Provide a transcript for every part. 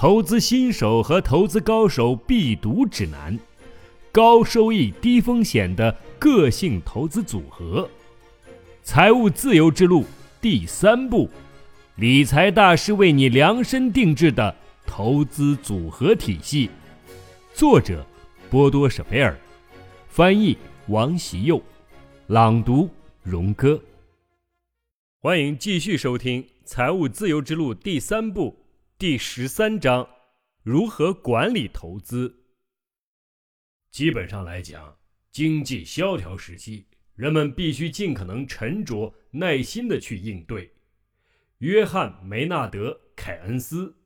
投资新手和投资高手必读指南，高收益低风险的个性投资组合，财务自由之路第三步，理财大师为你量身定制的投资组合体系。作者：波多舍贝尔，翻译：王习佑，朗读：荣哥。欢迎继续收听《财务自由之路》第三部。第十三章，如何管理投资？基本上来讲，经济萧条时期，人们必须尽可能沉着耐心的去应对。约翰·梅纳德·凯恩斯，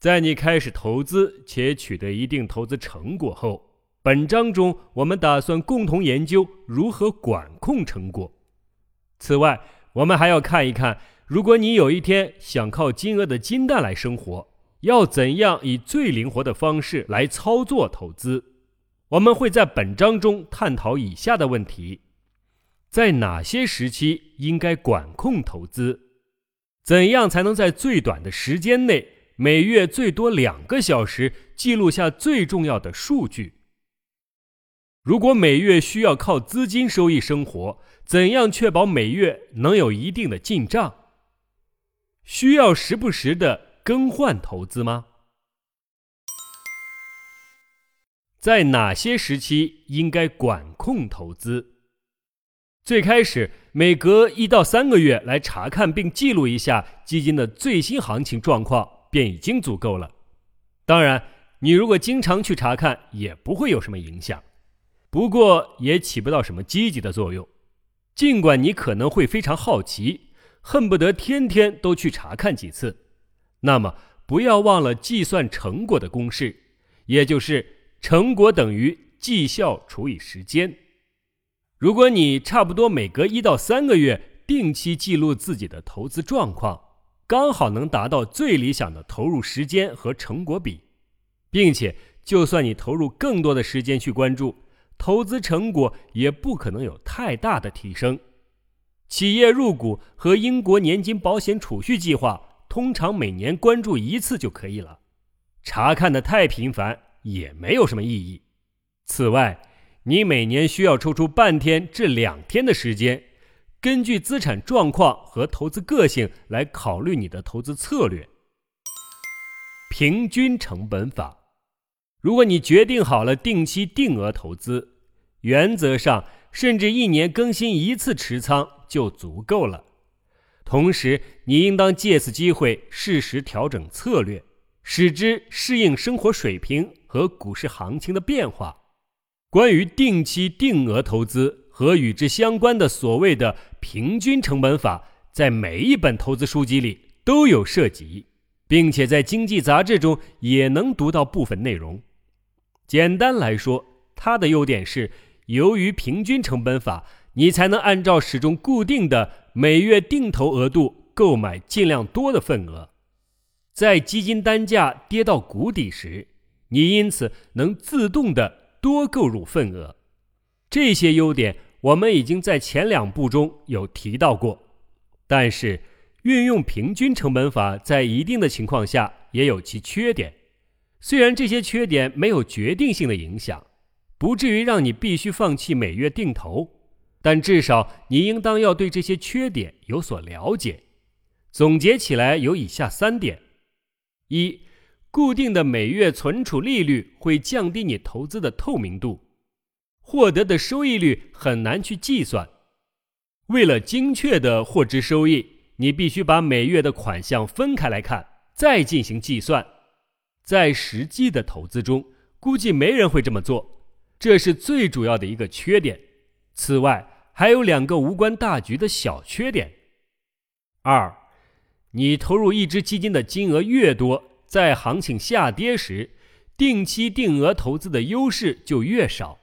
在你开始投资且取得一定投资成果后，本章中我们打算共同研究如何管控成果。此外，我们还要看一看。如果你有一天想靠金额的金蛋来生活，要怎样以最灵活的方式来操作投资？我们会在本章中探讨以下的问题：在哪些时期应该管控投资？怎样才能在最短的时间内，每月最多两个小时记录下最重要的数据？如果每月需要靠资金收益生活，怎样确保每月能有一定的进账？需要时不时的更换投资吗？在哪些时期应该管控投资？最开始每隔一到三个月来查看并记录一下基金的最新行情状况便已经足够了。当然，你如果经常去查看也不会有什么影响，不过也起不到什么积极的作用。尽管你可能会非常好奇。恨不得天天都去查看几次，那么不要忘了计算成果的公式，也就是成果等于绩效除以时间。如果你差不多每隔一到三个月定期记录自己的投资状况，刚好能达到最理想的投入时间和成果比，并且就算你投入更多的时间去关注投资成果，也不可能有太大的提升。企业入股和英国年金保险储蓄计划通常每年关注一次就可以了，查看的太频繁也没有什么意义。此外，你每年需要抽出半天至两天的时间，根据资产状况和投资个性来考虑你的投资策略。平均成本法，如果你决定好了定期定额投资，原则上甚至一年更新一次持仓。就足够了。同时，你应当借此机会适时调整策略，使之适应生活水平和股市行情的变化。关于定期定额投资和与之相关的所谓的平均成本法，在每一本投资书籍里都有涉及，并且在经济杂志中也能读到部分内容。简单来说，它的优点是由于平均成本法。你才能按照始终固定的每月定投额度购买尽量多的份额，在基金单价跌到谷底时，你因此能自动的多购入份额。这些优点我们已经在前两步中有提到过，但是运用平均成本法在一定的情况下也有其缺点，虽然这些缺点没有决定性的影响，不至于让你必须放弃每月定投。但至少你应当要对这些缺点有所了解。总结起来有以下三点：一、固定的每月存储利率会降低你投资的透明度，获得的收益率很难去计算。为了精确的获知收益，你必须把每月的款项分开来看，再进行计算。在实际的投资中，估计没人会这么做，这是最主要的一个缺点。此外，还有两个无关大局的小缺点。二，你投入一只基金的金额越多，在行情下跌时，定期定额投资的优势就越少。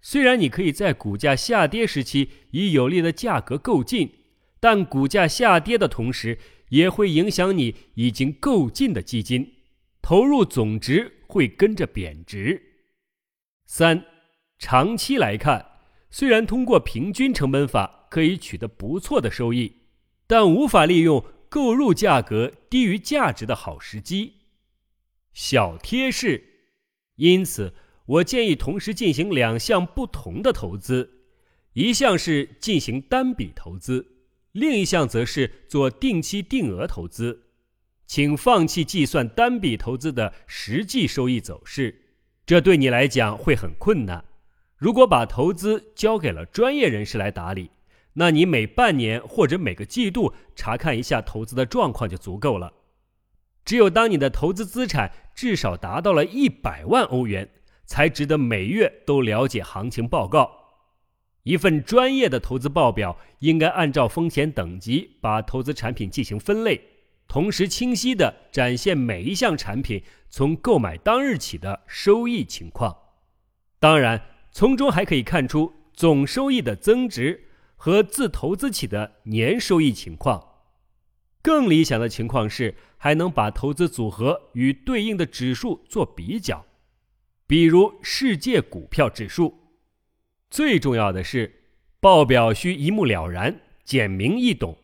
虽然你可以在股价下跌时期以有利的价格购进，但股价下跌的同时，也会影响你已经购进的基金，投入总值会跟着贬值。三，长期来看。虽然通过平均成本法可以取得不错的收益，但无法利用购入价格低于价值的好时机。小贴士：因此，我建议同时进行两项不同的投资，一项是进行单笔投资，另一项则是做定期定额投资。请放弃计算单笔投资的实际收益走势，这对你来讲会很困难。如果把投资交给了专业人士来打理，那你每半年或者每个季度查看一下投资的状况就足够了。只有当你的投资资产至少达到了一百万欧元，才值得每月都了解行情报告。一份专业的投资报表应该按照风险等级把投资产品进行分类。同时，清晰地展现每一项产品从购买当日起的收益情况。当然，从中还可以看出总收益的增值和自投资起的年收益情况。更理想的情况是，还能把投资组合与对应的指数做比较，比如世界股票指数。最重要的是，报表需一目了然、简明易懂。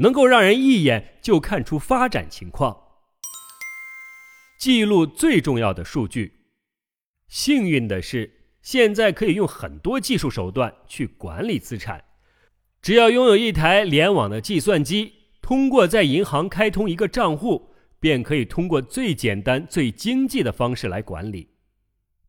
能够让人一眼就看出发展情况，记录最重要的数据。幸运的是，现在可以用很多技术手段去管理资产，只要拥有一台联网的计算机，通过在银行开通一个账户，便可以通过最简单、最经济的方式来管理。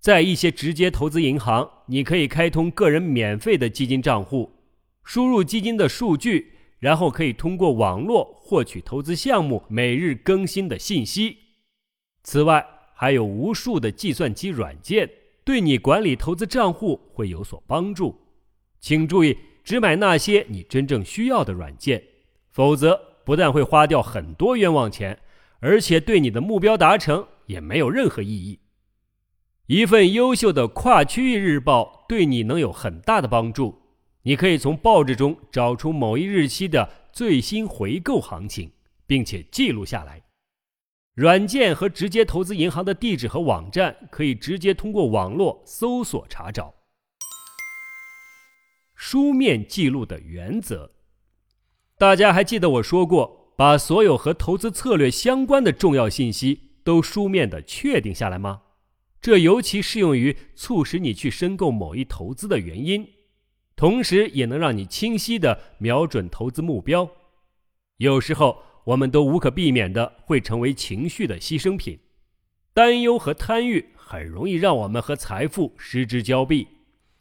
在一些直接投资银行，你可以开通个人免费的基金账户，输入基金的数据。然后可以通过网络获取投资项目每日更新的信息。此外，还有无数的计算机软件对你管理投资账户会有所帮助。请注意，只买那些你真正需要的软件，否则不但会花掉很多冤枉钱，而且对你的目标达成也没有任何意义。一份优秀的跨区域日报对你能有很大的帮助。你可以从报纸中找出某一日期的最新回购行情，并且记录下来。软件和直接投资银行的地址和网站可以直接通过网络搜索查找。书面记录的原则，大家还记得我说过，把所有和投资策略相关的重要信息都书面的确定下来吗？这尤其适用于促使你去申购某一投资的原因。同时，也能让你清晰地瞄准投资目标。有时候，我们都无可避免地会成为情绪的牺牲品，担忧和贪欲很容易让我们和财富失之交臂。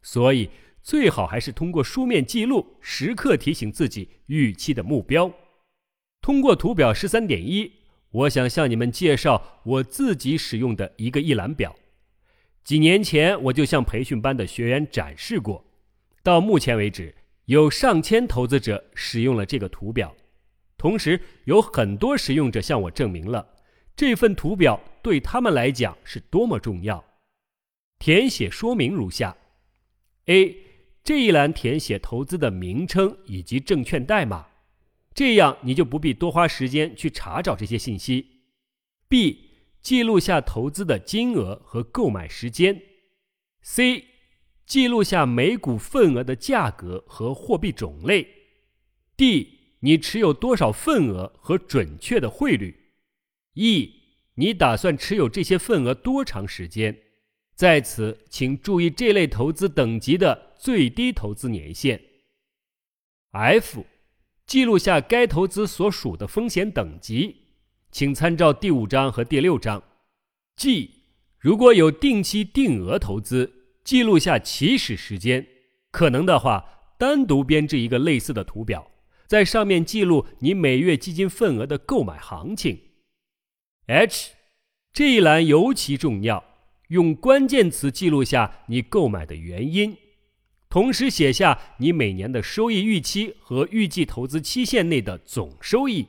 所以，最好还是通过书面记录，时刻提醒自己预期的目标。通过图表十三点一，我想向你们介绍我自己使用的一个一览表。几年前，我就向培训班的学员展示过。到目前为止，有上千投资者使用了这个图表，同时有很多使用者向我证明了这份图表对他们来讲是多么重要。填写说明如下：A. 这一栏填写投资的名称以及证券代码，这样你就不必多花时间去查找这些信息。B. 记录下投资的金额和购买时间。C. 记录下每股份额的价格和货币种类。D，你持有多少份额和准确的汇率？E，你打算持有这些份额多长时间？在此，请注意这类投资等级的最低投资年限。F，记录下该投资所属的风险等级，请参照第五章和第六章。G，如果有定期定额投资。记录下起始时间，可能的话，单独编制一个类似的图表，在上面记录你每月基金份额的购买行情。H 这一栏尤其重要，用关键词记录下你购买的原因，同时写下你每年的收益预期和预计投资期限内的总收益。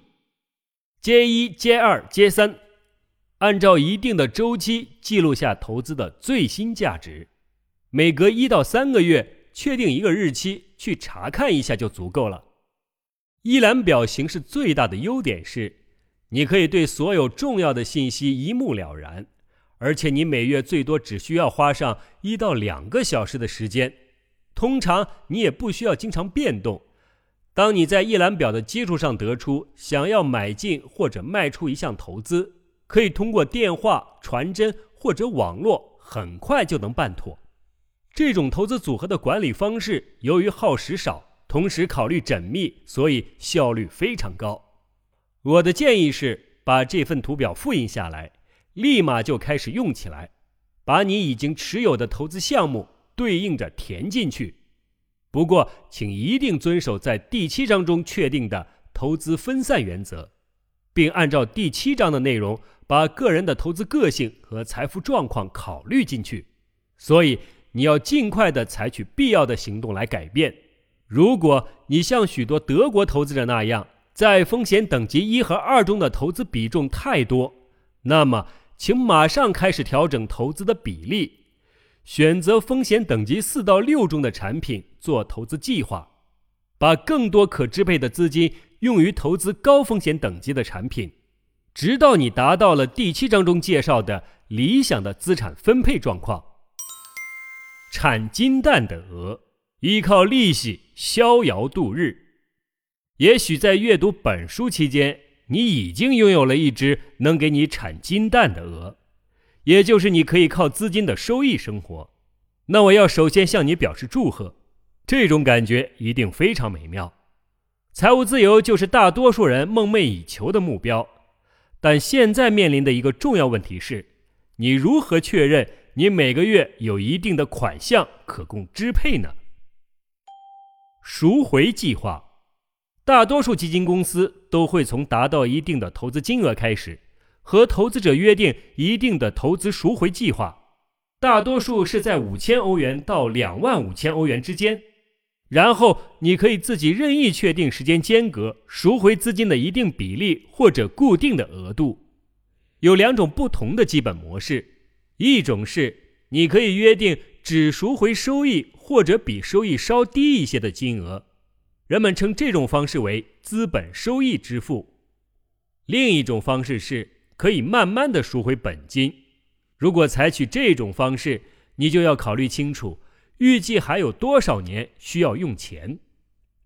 阶一、阶二、阶三，按照一定的周期记录下投资的最新价值。每隔一到三个月，确定一个日期去查看一下就足够了。一览表形式最大的优点是，你可以对所有重要的信息一目了然，而且你每月最多只需要花上一到两个小时的时间。通常你也不需要经常变动，当你在一览表的基础上得出想要买进或者卖出一项投资，可以通过电话、传真或者网络很快就能办妥。这种投资组合的管理方式，由于耗时少，同时考虑缜密，所以效率非常高。我的建议是把这份图表复印下来，立马就开始用起来，把你已经持有的投资项目对应着填进去。不过，请一定遵守在第七章中确定的投资分散原则，并按照第七章的内容，把个人的投资个性和财富状况考虑进去。所以。你要尽快的采取必要的行动来改变。如果你像许多德国投资者那样，在风险等级一和二中的投资比重太多，那么请马上开始调整投资的比例，选择风险等级四到六中的产品做投资计划，把更多可支配的资金用于投资高风险等级的产品，直到你达到了第七章中介绍的理想的资产分配状况。产金蛋的鹅，依靠利息逍遥度日。也许在阅读本书期间，你已经拥有了一只能给你产金蛋的鹅，也就是你可以靠资金的收益生活。那我要首先向你表示祝贺，这种感觉一定非常美妙。财务自由就是大多数人梦寐以求的目标，但现在面临的一个重要问题是，你如何确认？你每个月有一定的款项可供支配呢？赎回计划，大多数基金公司都会从达到一定的投资金额开始，和投资者约定一定的投资赎回计划，大多数是在五千欧元到两万五千欧元之间。然后你可以自己任意确定时间间隔，赎回资金的一定比例或者固定的额度。有两种不同的基本模式。一种是你可以约定只赎回收益或者比收益稍低一些的金额，人们称这种方式为资本收益支付。另一种方式是可以慢慢的赎回本金。如果采取这种方式，你就要考虑清楚预计还有多少年需要用钱，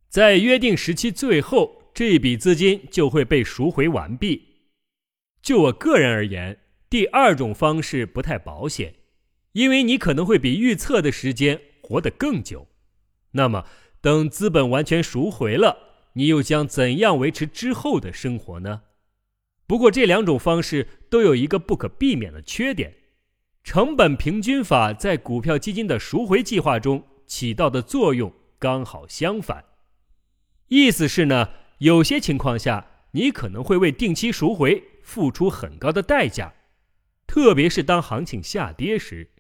在约定时期最后，这笔资金就会被赎回完毕。就我个人而言。第二种方式不太保险，因为你可能会比预测的时间活得更久。那么，等资本完全赎回了，你又将怎样维持之后的生活呢？不过，这两种方式都有一个不可避免的缺点：成本平均法在股票基金的赎回计划中起到的作用刚好相反。意思是呢，有些情况下，你可能会为定期赎回付出很高的代价。特别是当行情下跌时，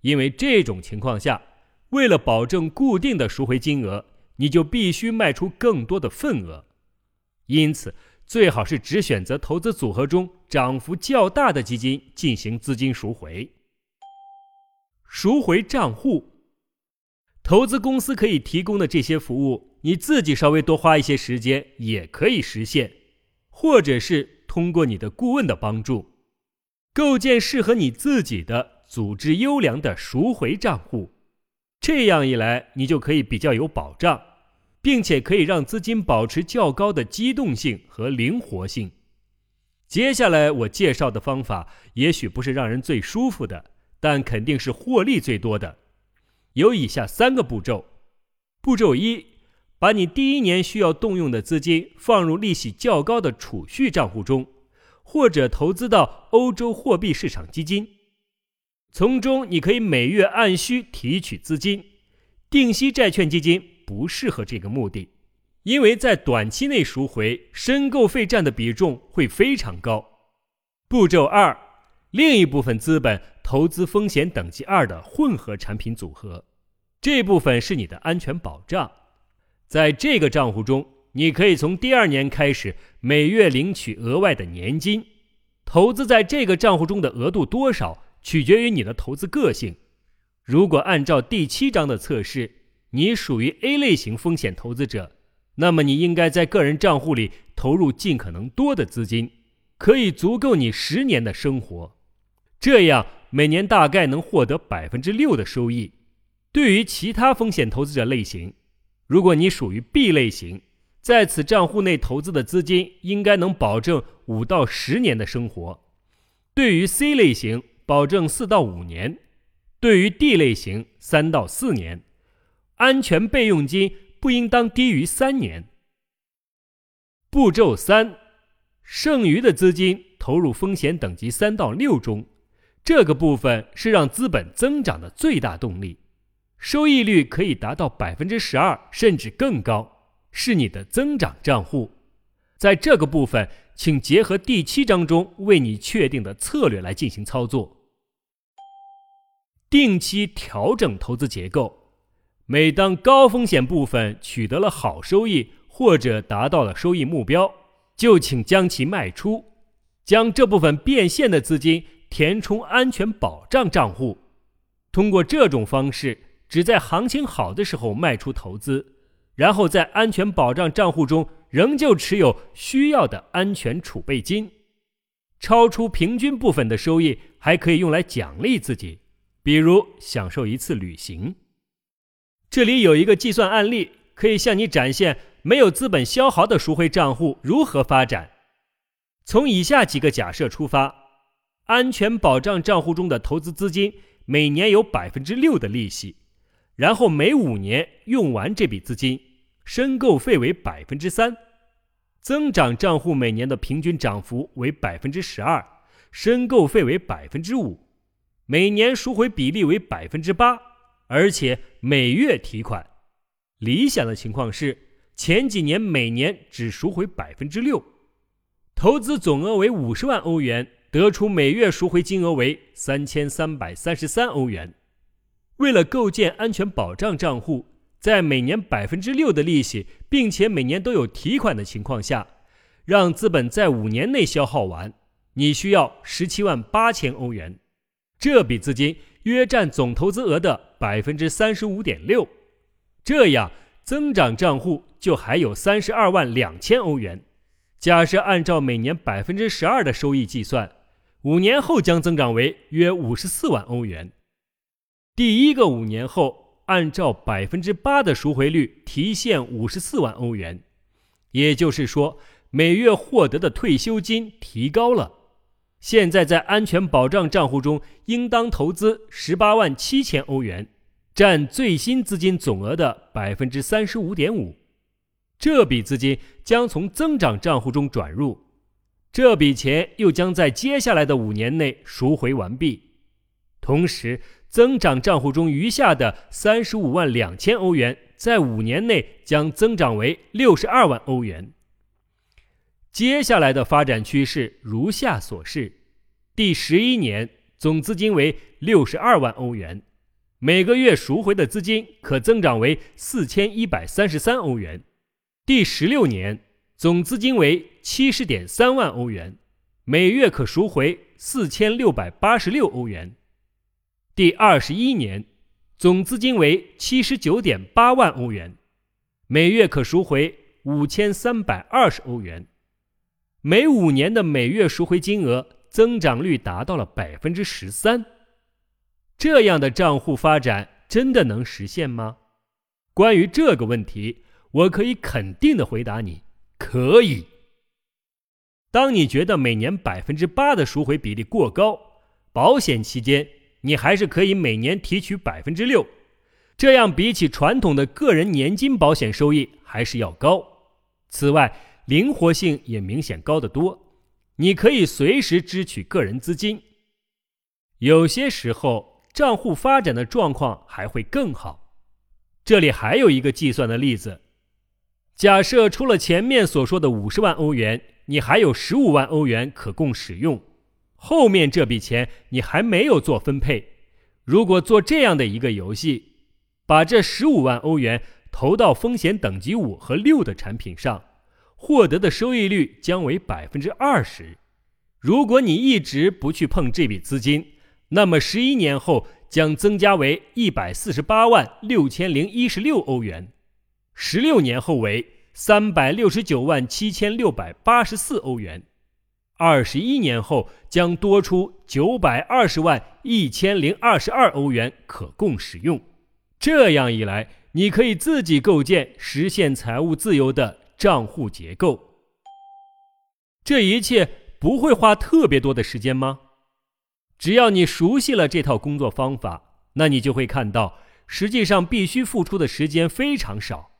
因为这种情况下，为了保证固定的赎回金额，你就必须卖出更多的份额。因此，最好是只选择投资组合中涨幅较大的基金进行资金赎回。赎回账户，投资公司可以提供的这些服务，你自己稍微多花一些时间也可以实现，或者是通过你的顾问的帮助。构建适合你自己的、组织优良的赎回账户，这样一来，你就可以比较有保障，并且可以让资金保持较高的机动性和灵活性。接下来我介绍的方法，也许不是让人最舒服的，但肯定是获利最多的。有以下三个步骤：步骤一，把你第一年需要动用的资金放入利息较高的储蓄账户中。或者投资到欧洲货币市场基金，从中你可以每月按需提取资金。定息债券基金不适合这个目的，因为在短期内赎回申购费占的比重会非常高。步骤二，另一部分资本投资风险等级二的混合产品组合，这部分是你的安全保障，在这个账户中。你可以从第二年开始每月领取额外的年金，投资在这个账户中的额度多少取决于你的投资个性。如果按照第七章的测试，你属于 A 类型风险投资者，那么你应该在个人账户里投入尽可能多的资金，可以足够你十年的生活，这样每年大概能获得百分之六的收益。对于其他风险投资者类型，如果你属于 B 类型，在此账户内投资的资金应该能保证五到十年的生活。对于 C 类型，保证四到五年；对于 D 类型，三到四年。安全备用金不应当低于三年。步骤三，剩余的资金投入风险等级三到六中，这个部分是让资本增长的最大动力，收益率可以达到百分之十二甚至更高，是你的增长账户。在这个部分，请结合第七章中为你确定的策略来进行操作。定期调整投资结构，每当高风险部分取得了好收益。或者达到了收益目标，就请将其卖出，将这部分变现的资金填充安全保障账户。通过这种方式，只在行情好的时候卖出投资，然后在安全保障账户中仍旧持有需要的安全储备金。超出平均部分的收益还可以用来奖励自己，比如享受一次旅行。这里有一个计算案例，可以向你展现。没有资本消耗的赎回账户如何发展？从以下几个假设出发：安全保障账户中的投资资金每年有百分之六的利息，然后每五年用完这笔资金，申购费为百分之三；增长账户每年的平均涨幅为百分之十二，申购费为百分之五，每年赎回比例为百分之八，而且每月提款。理想的情况是。前几年每年只赎回百分之六，投资总额为五十万欧元，得出每月赎回金额为三千三百三十三欧元。为了构建安全保障账户，在每年百分之六的利息，并且每年都有提款的情况下，让资本在五年内消耗完，你需要十七万八千欧元。这笔资金约占总投资额的百分之三十五点六。这样。增长账户就还有三十二万两千欧元。假设按照每年百分之十二的收益计算，五年后将增长为约五十四万欧元。第一个五年后，按照百分之八的赎回率提现五十四万欧元，也就是说，每月获得的退休金提高了。现在在安全保障账户中应当投资十八万七千欧元。占最新资金总额的百分之三十五点五，这笔资金将从增长账户中转入，这笔钱又将在接下来的五年内赎回完毕。同时，增长账户中余下的三十五万两千欧元，在五年内将增长为六十二万欧元。接下来的发展趋势如下所示：第十一年总资金为六十二万欧元。每个月赎回的资金可增长为四千一百三十三欧元，第十六年总资金为七十点三万欧元，每月可赎回四千六百八十六欧元。第二十一年总资金为七十九点八万欧元，每月可赎回五千三百二十欧元。每五年的每月赎回金额增长率达到了百分之十三。这样的账户发展真的能实现吗？关于这个问题，我可以肯定的回答你：可以。当你觉得每年百分之八的赎回比例过高，保险期间你还是可以每年提取百分之六，这样比起传统的个人年金保险收益还是要高。此外，灵活性也明显高得多，你可以随时支取个人资金。有些时候。账户发展的状况还会更好。这里还有一个计算的例子：假设除了前面所说的五十万欧元，你还有十五万欧元可供使用，后面这笔钱你还没有做分配。如果做这样的一个游戏，把这十五万欧元投到风险等级五和六的产品上，获得的收益率将为百分之二十。如果你一直不去碰这笔资金，那么十一年后将增加为一百四十八万六千零一十六欧元，十六年后为三百六十九万七千六百八十四欧元，二十一年后将多出九百二十万一千零二十二欧元可供使用。这样一来，你可以自己构建实现财务自由的账户结构。这一切不会花特别多的时间吗？只要你熟悉了这套工作方法，那你就会看到，实际上必须付出的时间非常少。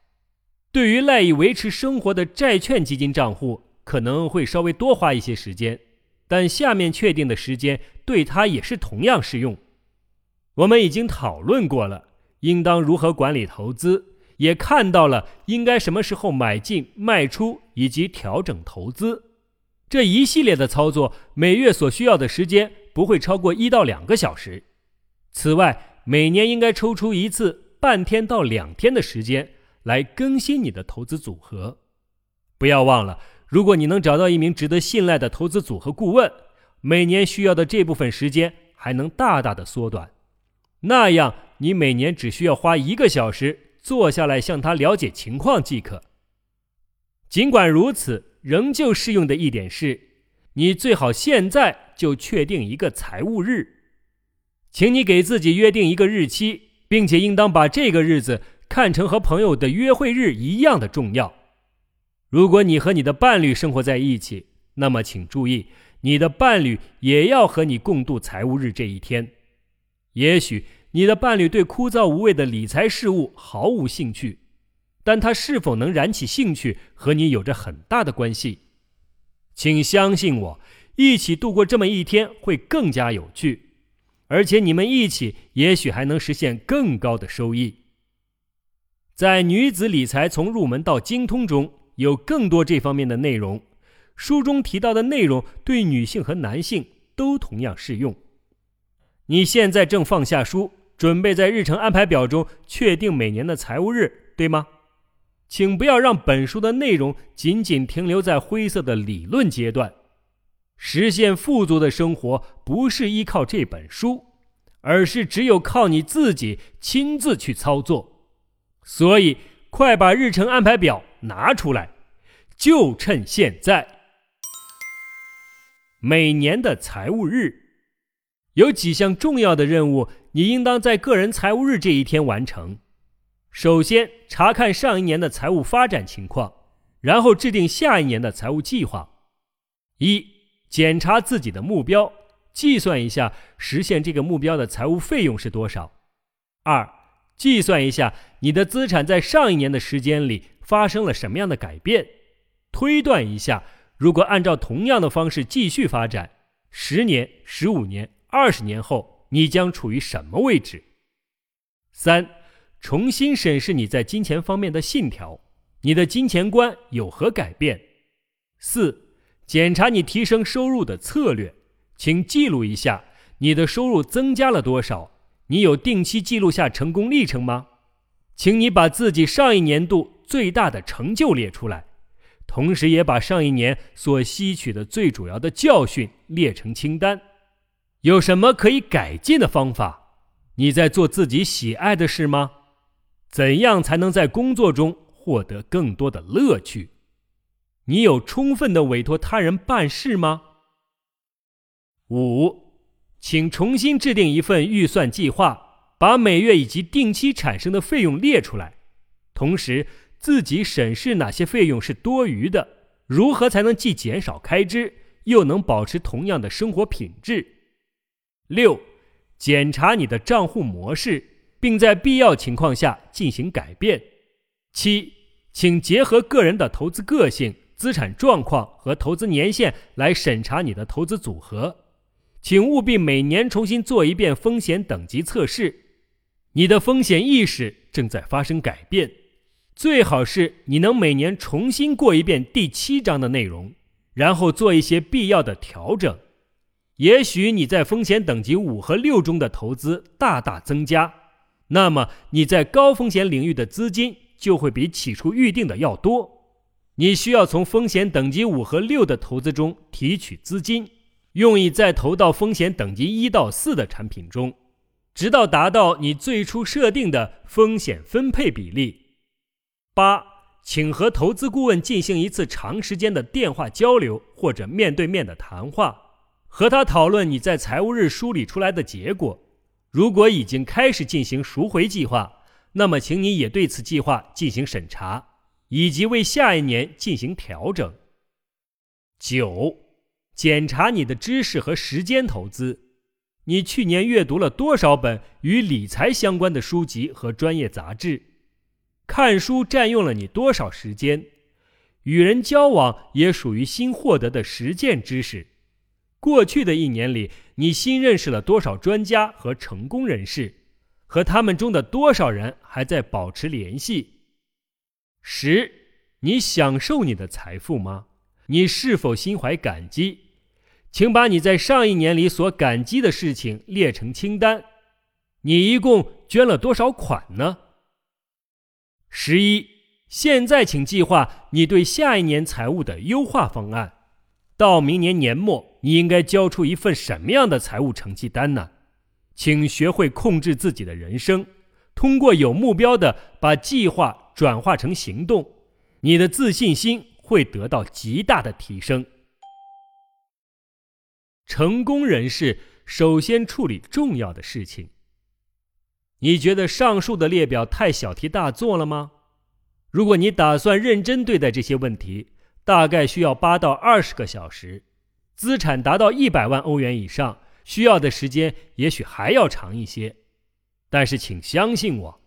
对于赖以维持生活的债券基金账户，可能会稍微多花一些时间，但下面确定的时间对它也是同样适用。我们已经讨论过了，应当如何管理投资，也看到了应该什么时候买进、卖出以及调整投资。这一系列的操作，每月所需要的时间不会超过一到两个小时。此外，每年应该抽出一次半天到两天的时间来更新你的投资组合。不要忘了，如果你能找到一名值得信赖的投资组合顾问，每年需要的这部分时间还能大大的缩短。那样，你每年只需要花一个小时坐下来向他了解情况即可。尽管如此。仍旧适用的一点是，你最好现在就确定一个财务日，请你给自己约定一个日期，并且应当把这个日子看成和朋友的约会日一样的重要。如果你和你的伴侣生活在一起，那么请注意，你的伴侣也要和你共度财务日这一天。也许你的伴侣对枯燥无味的理财事务毫无兴趣。但他是否能燃起兴趣，和你有着很大的关系。请相信我，一起度过这么一天会更加有趣，而且你们一起也许还能实现更高的收益。在《女子理财从入门到精通》中有更多这方面的内容，书中提到的内容对女性和男性都同样适用。你现在正放下书，准备在日程安排表中确定每年的财务日，对吗？请不要让本书的内容仅仅停留在灰色的理论阶段。实现富足的生活不是依靠这本书，而是只有靠你自己亲自去操作。所以，快把日程安排表拿出来，就趁现在。每年的财务日有几项重要的任务，你应当在个人财务日这一天完成。首先查看上一年的财务发展情况，然后制定下一年的财务计划。一、检查自己的目标，计算一下实现这个目标的财务费用是多少。二、计算一下你的资产在上一年的时间里发生了什么样的改变，推断一下如果按照同样的方式继续发展，十年、十五年、二十年后你将处于什么位置。三。重新审视你在金钱方面的信条，你的金钱观有何改变？四、检查你提升收入的策略，请记录一下你的收入增加了多少。你有定期记录下成功历程吗？请你把自己上一年度最大的成就列出来，同时也把上一年所吸取的最主要的教训列成清单。有什么可以改进的方法？你在做自己喜爱的事吗？怎样才能在工作中获得更多的乐趣？你有充分的委托他人办事吗？五，请重新制定一份预算计划，把每月以及定期产生的费用列出来，同时自己审视哪些费用是多余的，如何才能既减少开支，又能保持同样的生活品质。六，检查你的账户模式。并在必要情况下进行改变。七，请结合个人的投资个性、资产状况和投资年限来审查你的投资组合。请务必每年重新做一遍风险等级测试。你的风险意识正在发生改变，最好是你能每年重新过一遍第七章的内容，然后做一些必要的调整。也许你在风险等级五和六中的投资大大增加。那么你在高风险领域的资金就会比起初预定的要多，你需要从风险等级五和六的投资中提取资金，用以再投到风险等级一到四的产品中，直到达到你最初设定的风险分配比例。八，请和投资顾问进行一次长时间的电话交流或者面对面的谈话，和他讨论你在财务日梳理出来的结果。如果已经开始进行赎回计划，那么请你也对此计划进行审查，以及为下一年进行调整。九，检查你的知识和时间投资。你去年阅读了多少本与理财相关的书籍和专业杂志？看书占用了你多少时间？与人交往也属于新获得的实践知识。过去的一年里，你新认识了多少专家和成功人士？和他们中的多少人还在保持联系？十，你享受你的财富吗？你是否心怀感激？请把你在上一年里所感激的事情列成清单。你一共捐了多少款呢？十一，现在请计划你对下一年财务的优化方案。到明年年末，你应该交出一份什么样的财务成绩单呢？请学会控制自己的人生，通过有目标的把计划转化成行动，你的自信心会得到极大的提升。成功人士首先处理重要的事情。你觉得上述的列表太小题大做了吗？如果你打算认真对待这些问题，大概需要八到二十个小时。资产达到一百万欧元以上。需要的时间也许还要长一些，但是请相信我，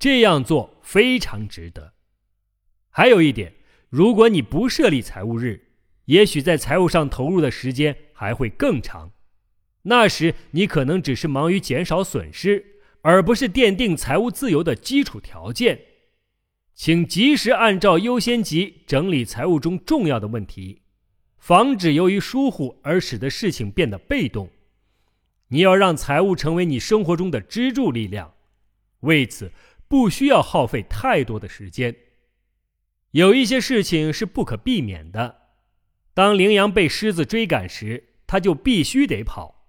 这样做非常值得。还有一点，如果你不设立财务日，也许在财务上投入的时间还会更长。那时你可能只是忙于减少损失，而不是奠定财务自由的基础条件。请及时按照优先级整理财务中重要的问题，防止由于疏忽而使得事情变得被动。你要让财务成为你生活中的支柱力量，为此不需要耗费太多的时间。有一些事情是不可避免的。当羚羊被狮子追赶时，它就必须得跑；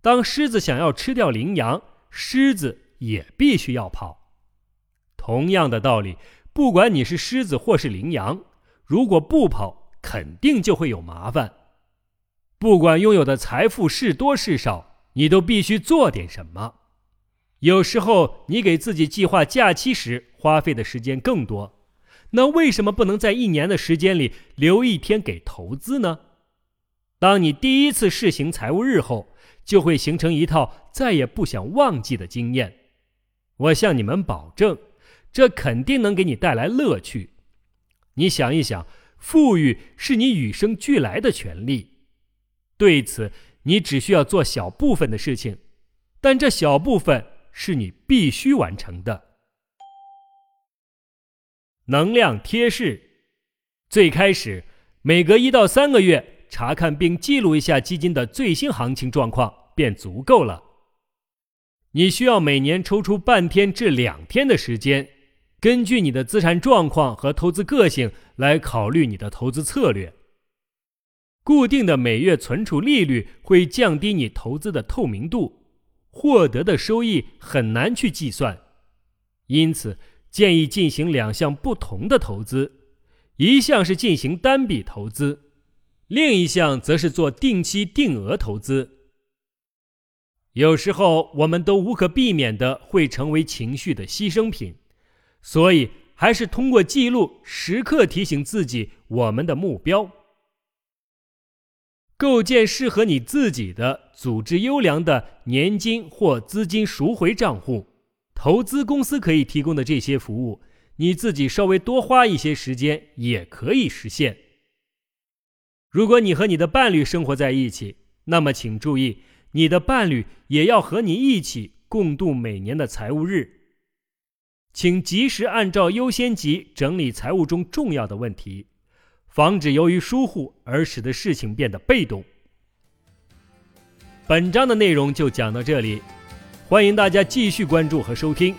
当狮子想要吃掉羚羊，狮子也必须要跑。同样的道理，不管你是狮子或是羚羊，如果不跑，肯定就会有麻烦。不管拥有的财富是多是少。你都必须做点什么。有时候你给自己计划假期时花费的时间更多，那为什么不能在一年的时间里留一天给投资呢？当你第一次试行财务日后，就会形成一套再也不想忘记的经验。我向你们保证，这肯定能给你带来乐趣。你想一想，富裕是你与生俱来的权利，对此。你只需要做小部分的事情，但这小部分是你必须完成的。能量贴士：最开始，每隔一到三个月查看并记录一下基金的最新行情状况便足够了。你需要每年抽出半天至两天的时间，根据你的资产状况和投资个性来考虑你的投资策略。固定的每月存储利率会降低你投资的透明度，获得的收益很难去计算，因此建议进行两项不同的投资：一项是进行单笔投资，另一项则是做定期定额投资。有时候我们都无可避免的会成为情绪的牺牲品，所以还是通过记录时刻提醒自己我们的目标。构建适合你自己的、组织优良的年金或资金赎回账户，投资公司可以提供的这些服务，你自己稍微多花一些时间也可以实现。如果你和你的伴侣生活在一起，那么请注意，你的伴侣也要和你一起共度每年的财务日。请及时按照优先级整理财务中重要的问题。防止由于疏忽而使得事情变得被动。本章的内容就讲到这里，欢迎大家继续关注和收听。